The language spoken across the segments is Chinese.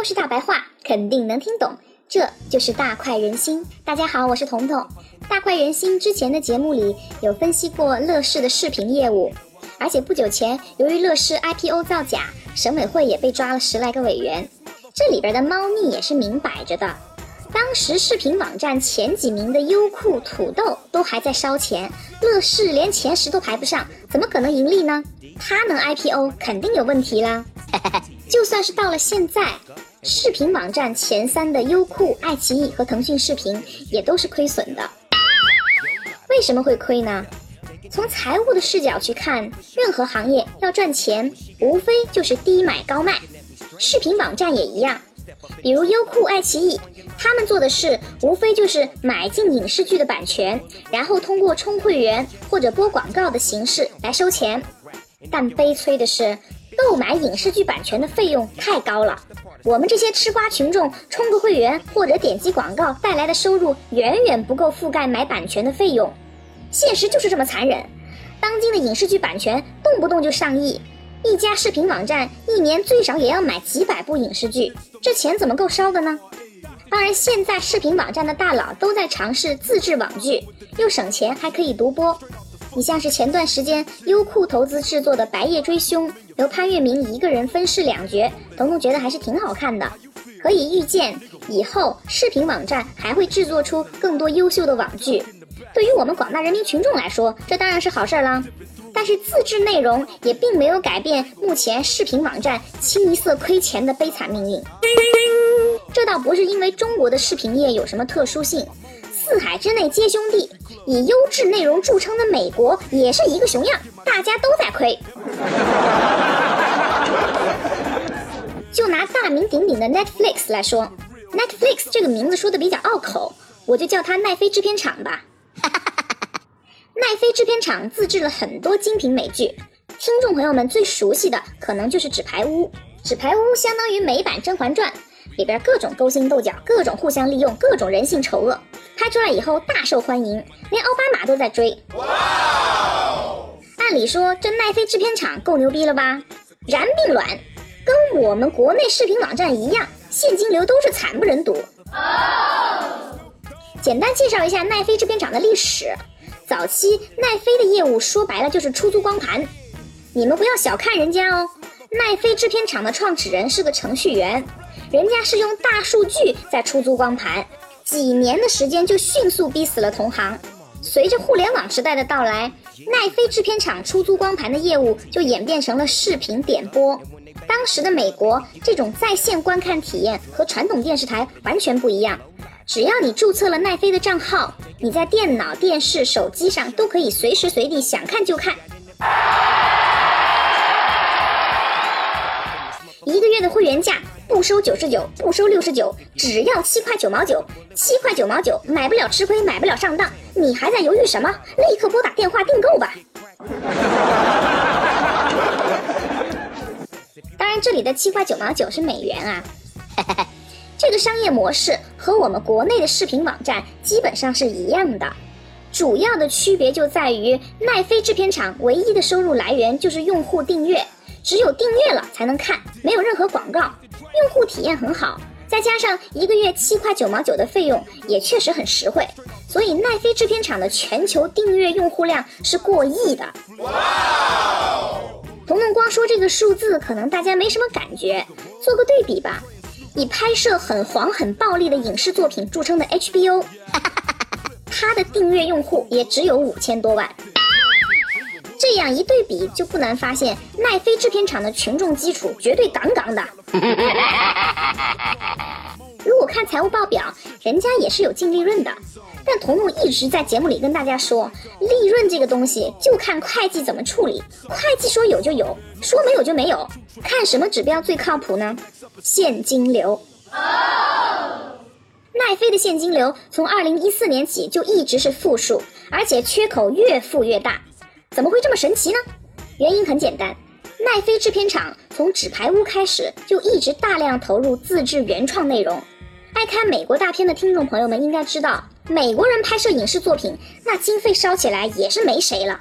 都是大白话，肯定能听懂。这就是大快人心。大家好，我是彤彤。大快人心之前的节目里有分析过乐视的视频业务，而且不久前由于乐视 IPO 造假，省委会也被抓了十来个委员，这里边的猫腻也是明摆着的。当时视频网站前几名的优酷、土豆都还在烧钱，乐视连前十都排不上，怎么可能盈利呢？它能 IPO 肯定有问题啦。就算是到了现在，视频网站前三的优酷、爱奇艺和腾讯视频也都是亏损的。为什么会亏呢？从财务的视角去看，任何行业要赚钱，无非就是低买高卖，视频网站也一样。比如优酷、爱奇艺，他们做的事无非就是买进影视剧的版权，然后通过充会员或者播广告的形式来收钱。但悲催的是。购买影视剧版权的费用太高了，我们这些吃瓜群众充个会员或者点击广告带来的收入远远不够覆盖买版权的费用。现实就是这么残忍，当今的影视剧版权动不动就上亿，一家视频网站一年最少也要买几百部影视剧，这钱怎么够烧的呢？当然，现在视频网站的大佬都在尝试自制网剧，又省钱还可以独播。你像是前段时间优酷投资制作的《白夜追凶》，由潘粤明一个人分饰两角，彤彤觉得还是挺好看的。可以预见，以后视频网站还会制作出更多优秀的网剧。对于我们广大人民群众来说，这当然是好事儿啦。但是自制内容也并没有改变目前视频网站清一色亏钱的悲惨命运。这倒不是因为中国的视频业有什么特殊性。四海之内皆兄弟，以优质内容著称的美国也是一个熊样，大家都在亏。就拿大名鼎鼎的 Netflix 来说，Netflix 这个名字说的比较拗口，我就叫它奈飞制片厂吧。奈飞制片厂自制了很多精品美剧，听众朋友们最熟悉的可能就是《纸牌屋》，《纸牌屋》相当于美版《甄嬛传》。里边各种勾心斗角，各种互相利用，各种人性丑恶，拍出来以后大受欢迎，连奥巴马都在追。哇！按理说这奈飞制片厂够牛逼了吧？然并卵，跟我们国内视频网站一样，现金流都是惨不忍睹。简单介绍一下奈飞制片厂的历史，早期奈飞的业务说白了就是出租光盘，你们不要小看人家哦，奈飞制片厂的创始人是个程序员。人家是用大数据在出租光盘，几年的时间就迅速逼死了同行。随着互联网时代的到来，奈飞制片厂出租光盘的业务就演变成了视频点播。当时的美国，这种在线观看体验和传统电视台完全不一样。只要你注册了奈飞的账号，你在电脑、电视、手机上都可以随时随地想看就看。会员价。不收九十九，不收六十九，只要七块九毛九，七块九毛九，买不了吃亏，买不了上当，你还在犹豫什么？立刻拨打电话订购吧！当然，这里的七块九毛九是美元啊。这个商业模式和我们国内的视频网站基本上是一样的，主要的区别就在于奈飞制片厂唯一的收入来源就是用户订阅，只有订阅了才能看，没有任何广告。用户体验很好，再加上一个月七块九毛九的费用，也确实很实惠。所以奈飞制片厂的全球订阅用户量是过亿的。哇！彤彤光说这个数字，可能大家没什么感觉。做个对比吧，以拍摄很黄很暴力的影视作品著称的 HBO，它的订阅用户也只有五千多万。这样一对比，就不难发现奈飞制片厂的群众基础绝对杠杠的。如果看财务报表，人家也是有净利润的。但彤彤一直在节目里跟大家说，利润这个东西就看会计怎么处理。会计说有就有，说没有就没有。看什么指标最靠谱呢？现金流。奈飞的现金流从二零一四年起就一直是负数，而且缺口越负越大。怎么会这么神奇呢？原因很简单，奈飞制片厂从《纸牌屋》开始就一直大量投入自制原创内容。爱看美国大片的听众朋友们应该知道，美国人拍摄影视作品，那经费烧起来也是没谁了。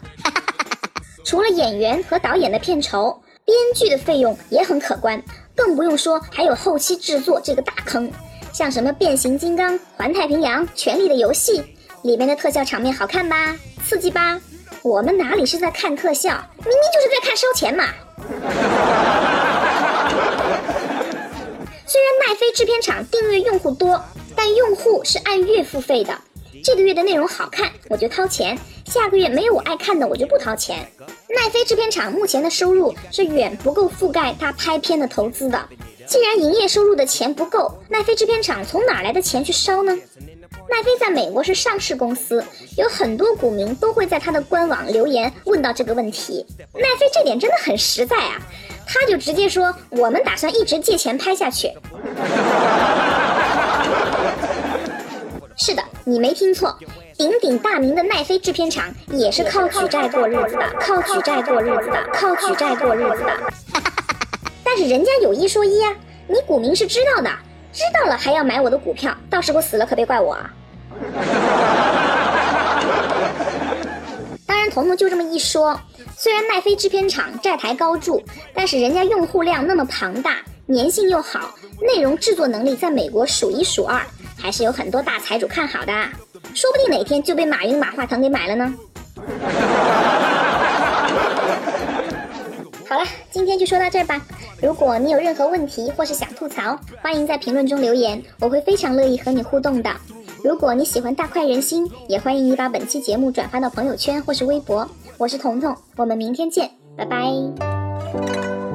除了演员和导演的片酬，编剧的费用也很可观，更不用说还有后期制作这个大坑。像什么变形金刚、环太平洋、权力的游戏里面的特效场面好看吧，刺激吧？我们哪里是在看特效，明明就是在看烧钱嘛！虽然奈飞制片厂订阅用户多，但用户是按月付费的。这个月的内容好看，我就掏钱；下个月没有我爱看的，我就不掏钱。奈飞制片厂目前的收入是远不够覆盖他拍片的投资的。既然营业收入的钱不够，奈飞制片厂从哪来的钱去烧呢？奈飞在美国是上市公司，有很多股民都会在他的官网留言问到这个问题。奈飞这点真的很实在啊，他就直接说我们打算一直借钱拍下去。是的，你没听错，鼎鼎大名的奈飞制片厂也是靠举债过日子的，靠举债过日子的，靠举债过日子的。但是人家有一说一啊，你股民是知道的，知道了还要买我的股票，到时候死了可别怪我啊。当然，彤彤就这么一说，虽然奈飞制片厂债台高筑，但是人家用户量那么庞大，粘性又好，内容制作能力在美国数一数二。还是有很多大财主看好的，说不定哪天就被马云马化腾给买了呢。好了，今天就说到这儿吧。如果你有任何问题或是想吐槽，欢迎在评论中留言，我会非常乐意和你互动的。如果你喜欢大快人心，也欢迎你把本期节目转发到朋友圈或是微博。我是彤彤，我们明天见，拜拜。